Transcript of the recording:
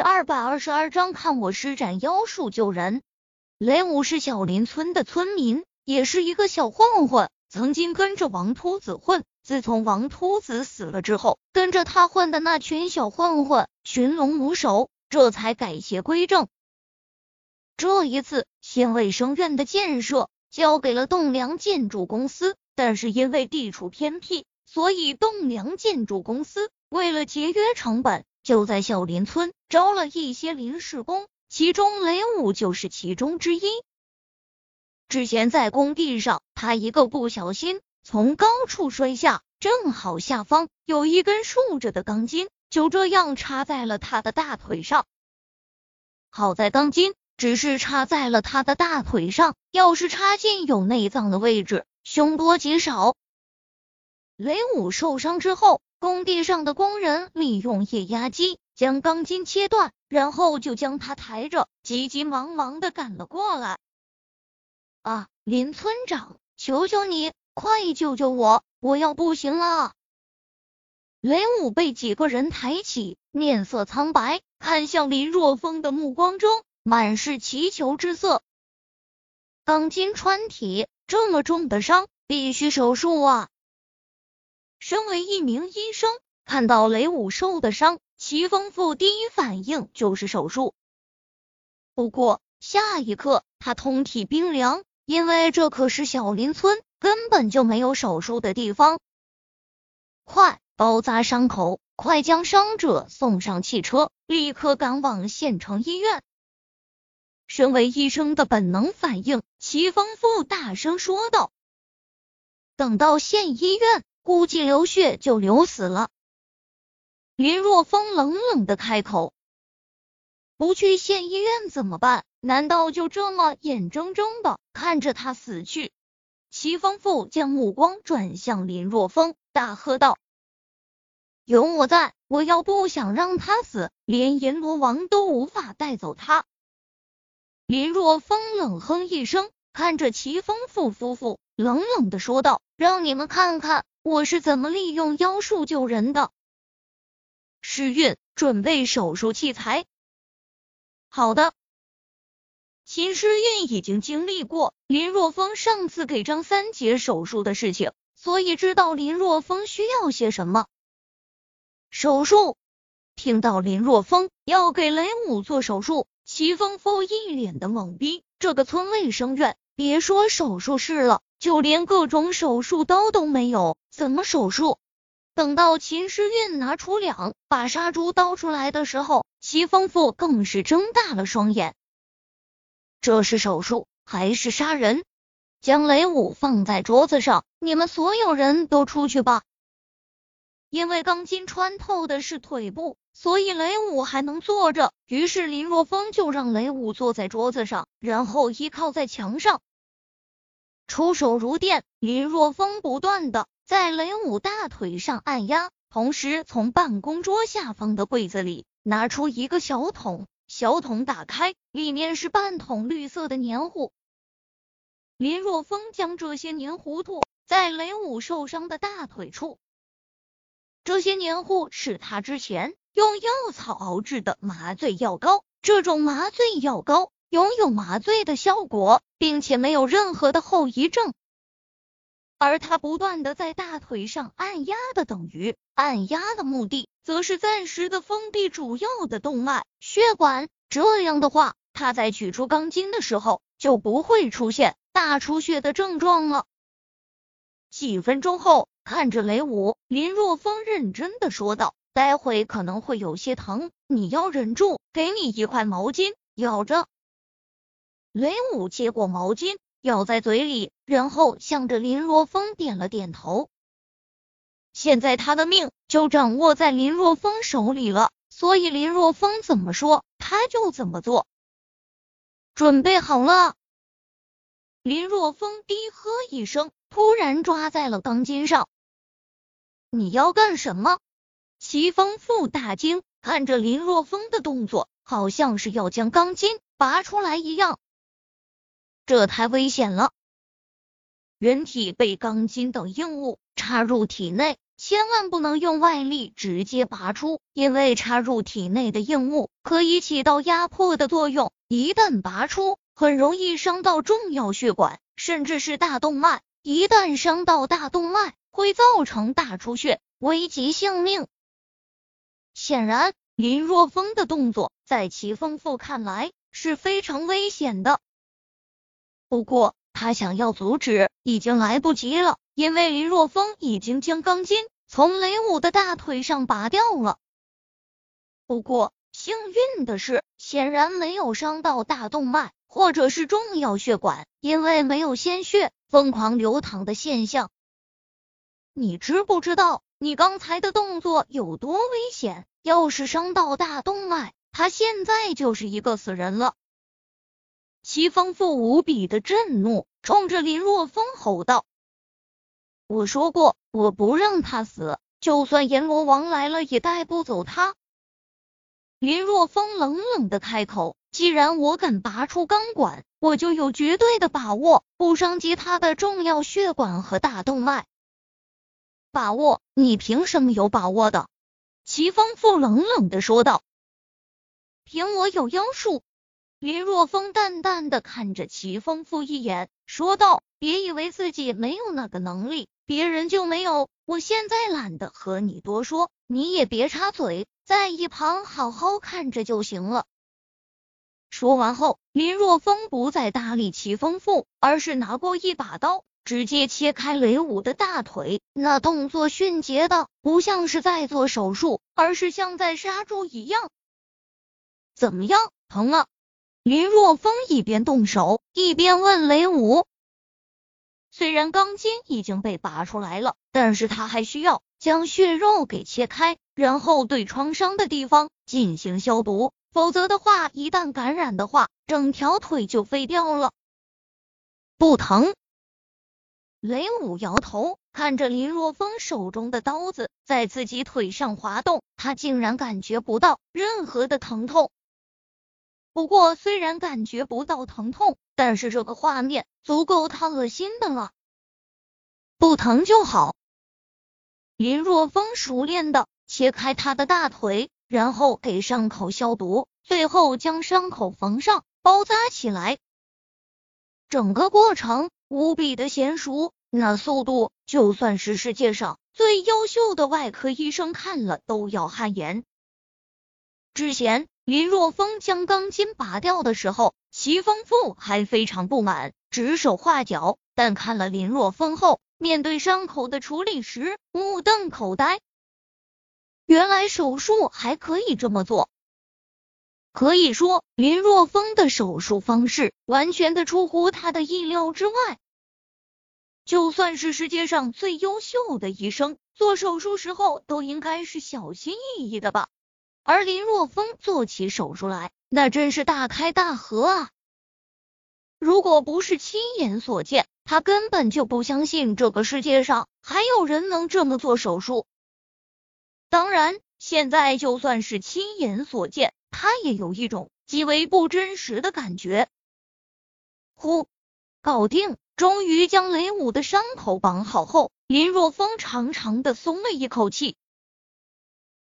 二百二十二章，看我施展妖术救人。雷武是小林村的村民，也是一个小混混，曾经跟着王秃子混。自从王秃子死了之后，跟着他混的那群小混混寻龙无首，这才改邪归正。这一次，县卫生院的建设交给了栋梁建筑公司，但是因为地处偏僻，所以栋梁建筑公司为了节约成本。就在小林村招了一些临时工，其中雷武就是其中之一。之前在工地上，他一个不小心从高处摔下，正好下方有一根竖着的钢筋，就这样插在了他的大腿上。好在钢筋只是插在了他的大腿上，要是插进有内脏的位置，凶多吉少。雷武受伤之后。工地上的工人利用液压机将钢筋切断，然后就将他抬着，急急忙忙的赶了过来。啊，林村长，求求你，快救救我，我要不行了！雷武被几个人抬起，面色苍白，看向林若风的目光中满是祈求之色。钢筋穿体，这么重的伤，必须手术啊！身为一名医生，看到雷武受的伤，齐丰富第一反应就是手术。不过下一刻，他通体冰凉，因为这可是小林村，根本就没有手术的地方。快包扎伤口，快将伤者送上汽车，立刻赶往县城医院。身为医生的本能反应，齐丰富大声说道：“等到县医院。”估计流血就流死了。林若风冷冷的开口：“不去县医院怎么办？难道就这么眼睁睁的看着他死去？”齐丰富将目光转向林若风，大喝道：“有我在，我要不想让他死，连阎罗王都无法带走他。”林若风冷哼一声，看着齐丰富夫妇，冷冷的说道：“让你们看看。”我是怎么利用妖术救人的？时运，准备手术器材。好的。秦时运已经经历过林若风上次给张三姐手术的事情，所以知道林若风需要些什么。手术。听到林若风要给雷武做手术，齐峰峰一脸的懵逼。这个村卫生院，别说手术室了。就连各种手术刀都没有，怎么手术？等到秦时运拿出两把杀猪刀出来的时候，齐丰富更是睁大了双眼。这是手术还是杀人？将雷武放在桌子上，你们所有人都出去吧。因为钢筋穿透的是腿部，所以雷武还能坐着。于是林若风就让雷武坐在桌子上，然后依靠在墙上。出手如电，林若风不断的在雷武大腿上按压，同时从办公桌下方的柜子里拿出一个小桶，小桶打开，里面是半桶绿色的黏糊。林若风将这些黏糊涂在雷武受伤的大腿处，这些黏糊是他之前用药草熬制的麻醉药膏，这种麻醉药膏。拥有麻醉的效果，并且没有任何的后遗症。而他不断的在大腿上按压的，等于按压的目的，则是暂时的封闭主要的动脉血管。这样的话，他在取出钢筋的时候，就不会出现大出血的症状了。几分钟后，看着雷武，林若风认真的说道：“待会可能会有些疼，你要忍住。给你一块毛巾，咬着。”雷武接过毛巾，咬在嘴里，然后向着林若风点了点头。现在他的命就掌握在林若风手里了，所以林若风怎么说，他就怎么做。准备好了，林若风低喝一声，突然抓在了钢筋上。你要干什么？齐风富大惊，看着林若风的动作，好像是要将钢筋拔出来一样。这太危险了！人体被钢筋等硬物插入体内，千万不能用外力直接拔出，因为插入体内的硬物可以起到压迫的作用，一旦拔出，很容易伤到重要血管，甚至是大动脉。一旦伤到大动脉，会造成大出血，危及性命。显然，林若风的动作在齐丰富看来是非常危险的。不过，他想要阻止已经来不及了，因为林若风已经将钢筋从雷武的大腿上拔掉了。不过，幸运的是，显然没有伤到大动脉或者是重要血管，因为没有鲜血疯狂流淌的现象。你知不知道你刚才的动作有多危险？要是伤到大动脉，他现在就是一个死人了。齐风富无比的震怒，冲着林若风吼道：“我说过，我不让他死，就算阎罗王来了也带不走他。”林若风冷冷的开口：“既然我敢拔出钢管，我就有绝对的把握不伤及他的重要血管和大动脉。把握？你凭什么有把握的？”齐风富冷冷的说道：“凭我有妖术。”林若风淡淡的看着齐风富一眼，说道：“别以为自己没有那个能力，别人就没有。我现在懒得和你多说，你也别插嘴，在一旁好好看着就行了。”说完后，林若风不再搭理齐风富，而是拿过一把刀。直接切开雷武的大腿，那动作迅捷的不像是在做手术，而是像在杀猪一样。怎么样，疼啊？林若风一边动手一边问雷武。虽然钢筋已经被拔出来了，但是他还需要将血肉给切开，然后对创伤的地方进行消毒，否则的话，一旦感染的话，整条腿就废掉了。不疼。雷武摇头，看着林若风手中的刀子在自己腿上滑动，他竟然感觉不到任何的疼痛。不过，虽然感觉不到疼痛，但是这个画面足够他恶心的了。不疼就好。林若风熟练的切开他的大腿，然后给伤口消毒，最后将伤口缝上，包扎起来。整个过程。无比的娴熟，那速度就算是世界上最优秀的外科医生看了都要汗颜。之前林若风将钢筋拔掉的时候，齐风富还非常不满，指手画脚。但看了林若风后，面对伤口的处理时，目瞪口呆。原来手术还可以这么做。可以说，林若风的手术方式完全的出乎他的意料之外。就算是世界上最优秀的医生，做手术时候都应该是小心翼翼的吧？而林若风做起手术来，那真是大开大合啊！如果不是亲眼所见，他根本就不相信这个世界上还有人能这么做手术。当然，现在就算是亲眼所见。他也有一种极为不真实的感觉。呼，搞定！终于将雷武的伤口绑好后，林若风长长的松了一口气，